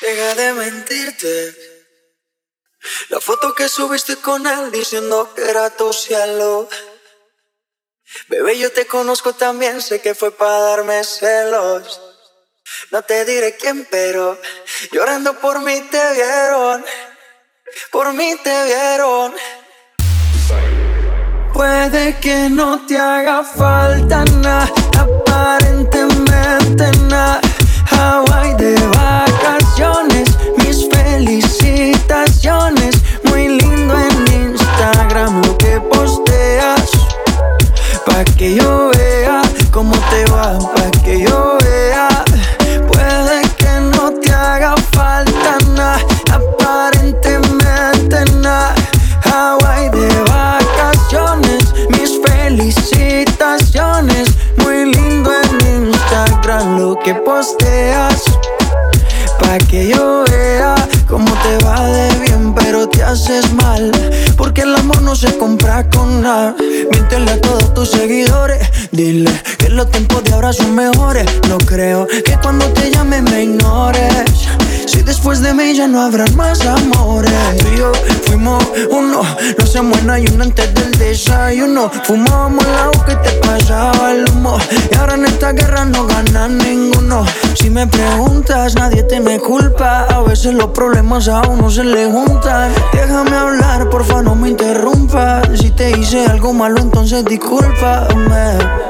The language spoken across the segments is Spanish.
Deja de mentirte. La foto que subiste con él diciendo que era tu cielo. Bebé, yo te conozco también, sé que fue para darme celos. No te diré quién, pero llorando por mí te vieron. Por mí te vieron. Puede que no te haga falta nada, aparentemente que posteas. Pa' que yo vea cómo te va de bien, pero te haces mal. Porque el amor no se compra con nada. Miéntele a todos tus seguidores. Dile los tiempos de ahora son mejores. No creo que cuando te llame me ignores. Si después de mí ya no habrán más amores. Tú y fuimos uno, no se muera y uno antes del desayuno. Fumábamos el agua que te pasaba el humo. Y ahora en esta guerra no gana ninguno. Si me preguntas, nadie te me culpa. A veces los problemas a uno se le juntan. Déjame hablar, porfa, no me interrumpas. Si te hice algo malo, entonces discúlpame.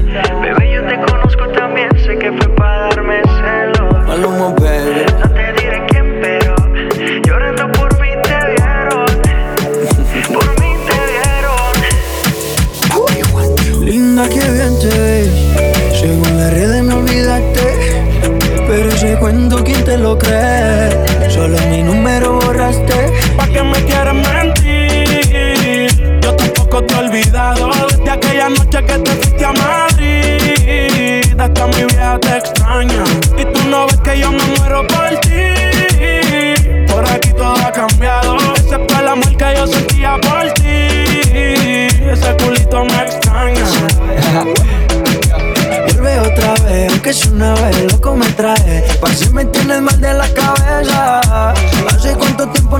es una vez, loco me trae. Parece me tienes mal de la cabeza. Hace cuánto tiempo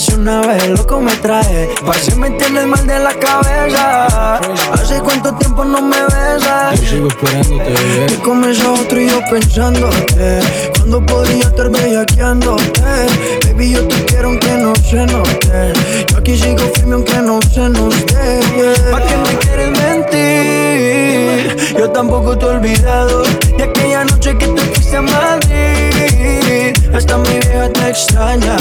es una vez, loco me trae. Parece me tienes mal de la cabeza. Hace cuánto tiempo no me besas. Yo sigo esperándote. Que comes a otro y yo pensándote Cuando podría estar bellaqueándote Baby, yo te quiero aunque no se note Yo aquí sigo firme aunque no se dé yeah. ¿Pa' qué me quieres mentir? Yo tampoco te he olvidado De aquella noche que te fuiste a Madrid Hasta mi vieja te extraña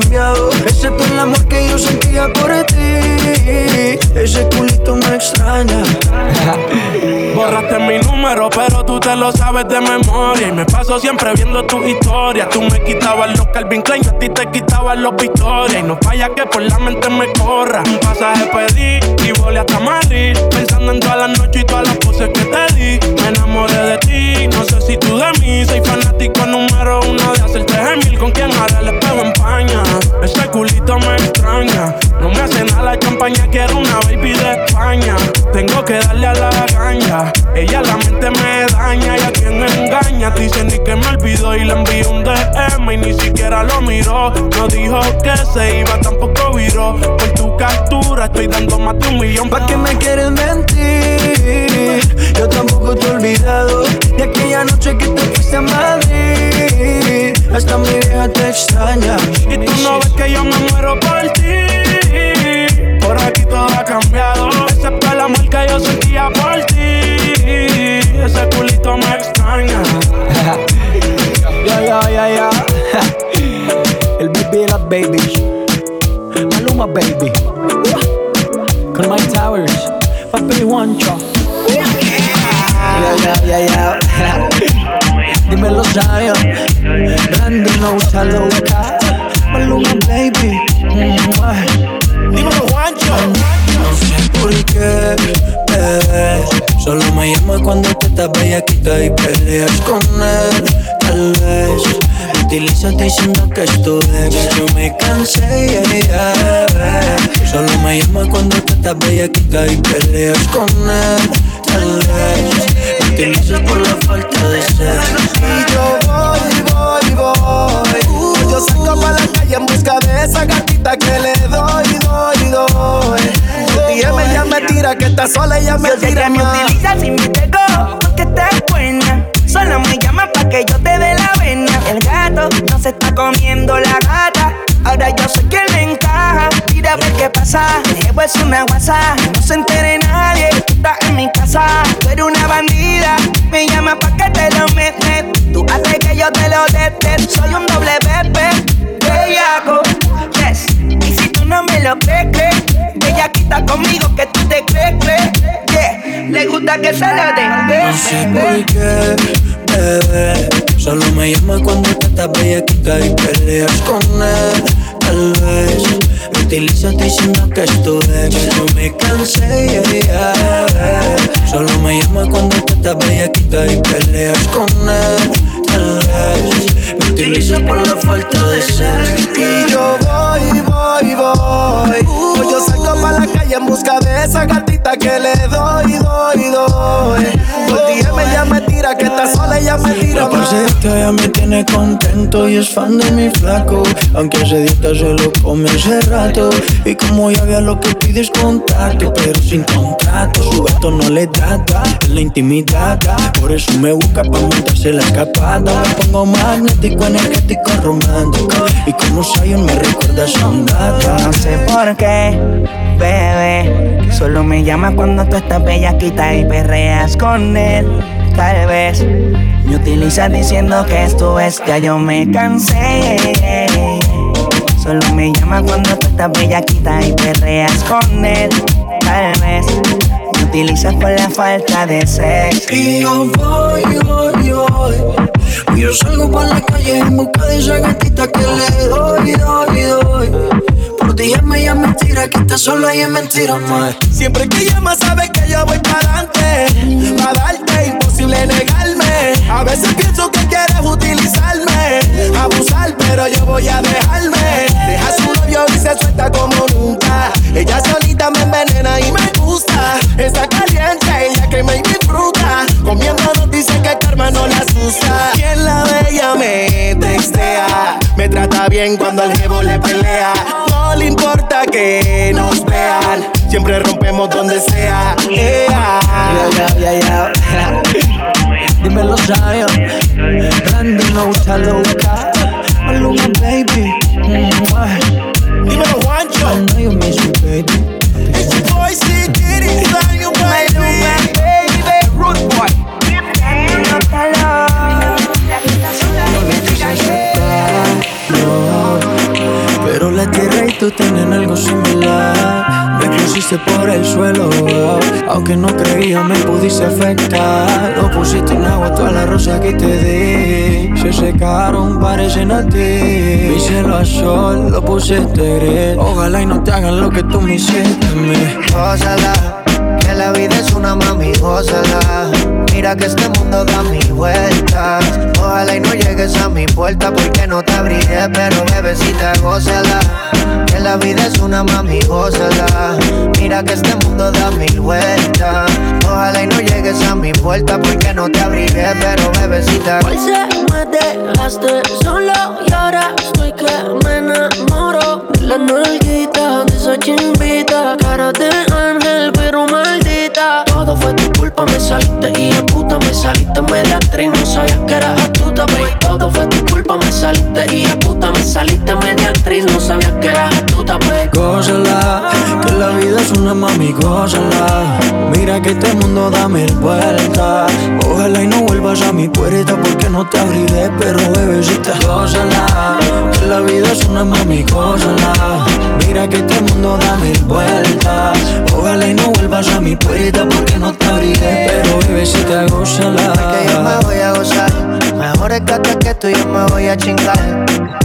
cambiado. Excepto el amor yo sentía por ti Ese culito me extraña Borraste mi número, pero tú te lo sabes de memoria. Y me paso siempre viendo tus historias. Tú me quitabas los Calvin Klein, a ti te quitabas los Victoria. Y no falla que por la mente me corra. Un pasaje pedí y volé hasta Madrid. Pensando en todas las noches y todas las poses que te di. Me enamoré de ti, no sé si tú de mí. Soy fanático número uno de hacerte gemil. Con quien ahora el espejo empaña. Ese culito me extraña. No me hace nada la champaña, quiero una baby de España. Tengo que darle a la gaña. Ella la mente me daña y a quien engaña. Dice ni que me olvidó y le envió un DM y ni siquiera lo miró. No dijo que se iba, tampoco viró. Por tu captura estoy dando más de un millón. ¿Pa' qué me quieres mentir? Yo tampoco te he olvidado de aquella noche que te fuiste a Madrid. Hasta mi vieja te extraña. Y tú no ves que yo me muero por ti. Por aquí todo ha cambiado, excepto el amor que yo sentía por ti. Baby. Maluma, baby. Con Mike Towers. Papi Juancho. Ya, ya, ya, ya. Dímelo, Zion. Brandon no usa loca. Maluma, baby. Mm-hmm. Dímelo, Juancho. No sé por qué, bebé. Solo me llama cuando te estás bellaquita y peleas con él. Tal vez utilízate diciendo que es tu ex. Yo me cansé, yeah, yeah. Solo me llama cuando te estás bellaquita y peleas con él. Tal vez utilizas por la falta de sexo. Y yo voy, voy, voy. Yo salgo para la calle en busca de esa gatita que le doy, doy, doy. Y ella me, ya me tira que está sola, ella me Yo sé tira que me más. utilizas y me pegó porque estás buena. Solo me llamas pa' que yo te dé se está comiendo la gata. Ahora yo sé que le encaja. Mira a ver qué pasa. Llevo es una guasa. No se entere nadie. Tú estás en mi casa. Tú eres una bandida. Me llama pa' que te lo metes. Tú haces que yo te lo dete. Soy un doble bebé. Bellaco. Yes. Y si tú no me lo crees, crees. Ella quita conmigo que tú te crees, crees. Yeah. Le gusta que se la den. No sé por qué, bebé. Solo me llama cuando te estás bellaquita y peleas con él. Tal vez me utilizas diciendo que es tu ex. Yo me cansé, yeah, yeah. Solo me llama cuando te estás bellaquita y peleas con él. Tal vez me utilizas por la falta de sexo. Y yo voy, voy, voy. Pues yo salgo para la calle en busca de esa gatita que le doy, doy, doy. Por ya me tira que está sola, ella me tira Ya me tiene contento y es fan de mi flaco. Aunque ese dieta se lo come hace rato. Y como ya vea lo que pides contacto Pero sin contrato, su gato no le trata En la intimidad, por eso me busca pa' montarse la escapada. Me pongo magnético, energético, romántico. Y como Zion me recuerda a son No sé por qué, bebé. Solo me llama cuando tú estás bellaquita y perreas con él. Tal vez me utilizas diciendo que esto es ya yo me cansé. Solo me llama cuando tú estás bellaquita y perreas con él. Tal vez me utilizas por la falta de sexo. Y yo voy, voy, voy. Y yo salgo por la calle en busca de esa gatita que le doy, doy, doy. Por ti ella me llama mentira, que está sola y es mentira más. Siempre que llamas sabes que yo voy para adelante. Pa' darte, negarme. A veces pienso que quieres utilizarme. Abusar, pero yo voy a dejarme. Deja su novio y se suelta como nunca. Ella solita me envenena y me gusta. Está caliente, ella que me disfruta. Comiendo nos dice que karma no la asusta. Quien la ve ella me textea. Me trata bien cuando al jevo le pelea. No le importa que nos vean. Siempre rompemos donde sea. No baby. I know you miss me, baby. It's your boy, C. Kitty. Zion, Maluma, baby. baby, rude boy. No calor. Pero la tierra y tú tienen algo similar. Me pusiste por el suelo, aunque no creía me pudiste afectar. Lo pusiste en agua todas las rosas que te di. Se secaron, parecen a ti. Mi cielo a sol, lo pusiste gris. Ojalá y no te hagan lo que tú me hiciste a mí. Gózala, que la vida es una mami, gózala. Mira que este mundo da mil vueltas. Ojalá y no llegues a mi puerta porque no te abriré, pero bebecita, gózala. Que la vida es una mami, gózala. Mira que este mundo da mil vueltas. Ojalá y no llegues a mi puerta porque no te abriré, pero bebecita. Hoy se me dejaste solo y ahora estoy que me enamoro de la nalguita de esa chimbita, cara de ángel, pero maldita. Todo fue tu culpa, me saliste y de puta me saliste media actriz. No sabías que eras astuta, baby. Todo fue tu culpa, me saliste y de puta me saliste media actriz. No sabías que eras astuta, baby. Gózala, la vida es una mami, gózala. Mira que este mundo da mil vueltas. Ojalá y no vuelvas a mi puerta porque no te abriré, pero bebecita, gózala. Que la vida es una mami, gózala. Mira que este mundo da mil vueltas. Ojalá y no vuelvas a mi puerta porque no te abriré, pero bebecita, gózala. Que yo me voy a gozar. Mejores gatas que tú yo me voy a chingar.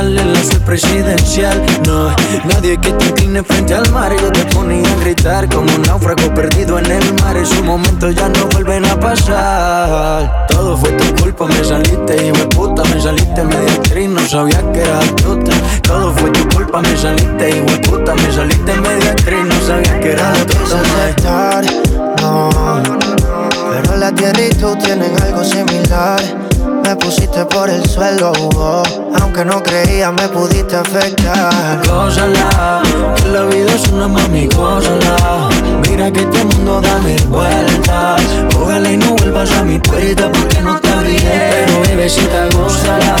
Cristal en la suite presidencial. No, nadie que te incline frente al mar. Yo te ponía a gritar como un náufrago perdido en el mar. Esos momentos ya no vuelven a pasar. Todo fue tu culpa, me saliste y puta, me saliste media actriz. No sabía que eras astuta. Todo fue tu culpa, me saliste y puta, me saliste media actriz. No sabía que astuta. aceptar, no. Pero la tierra y tú tienen algo similar. Me pusiste por el suelo, oh. aunque no creía me pudiste afectar. Gózala, que la vida es una mami, gózala. Mira que este mundo da mil vueltas. Ojalá y no vuelvas a mi puerta porque no te abriré. Pero bebecita, gózala.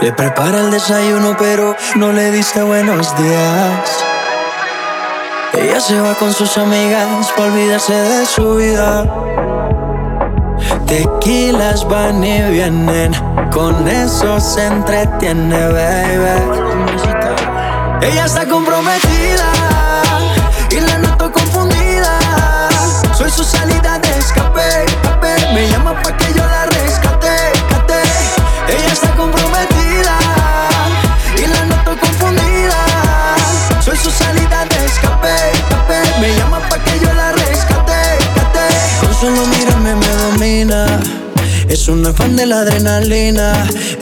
Le prepara el desayuno, pero no le dice buenos días. Ella se va con sus amigas para olvidarse de su vida. Tequilas van y vienen, con eso se entretiene, baby. Ella está comprometida fan de la adrenalina.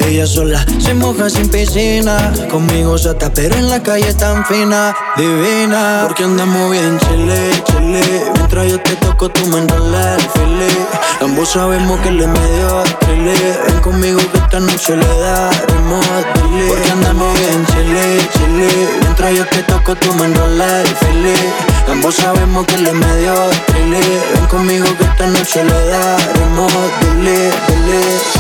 Ella sola se moja sin piscina. Conmigo sata, pero en la calle tan fina, divina. Porque andamos bien chile, chile. Mientras yo te toco, tú me enrolas el file. Ambos sabemos que le medio chile. Ven conmigo que esta noche le daremos dile. Porque andamos bien chile, chile. Mientras yo te toco, tú me enrolas el. Ambos sabemos que le medio de Ven conmigo que esta noche le daremos dele, dele.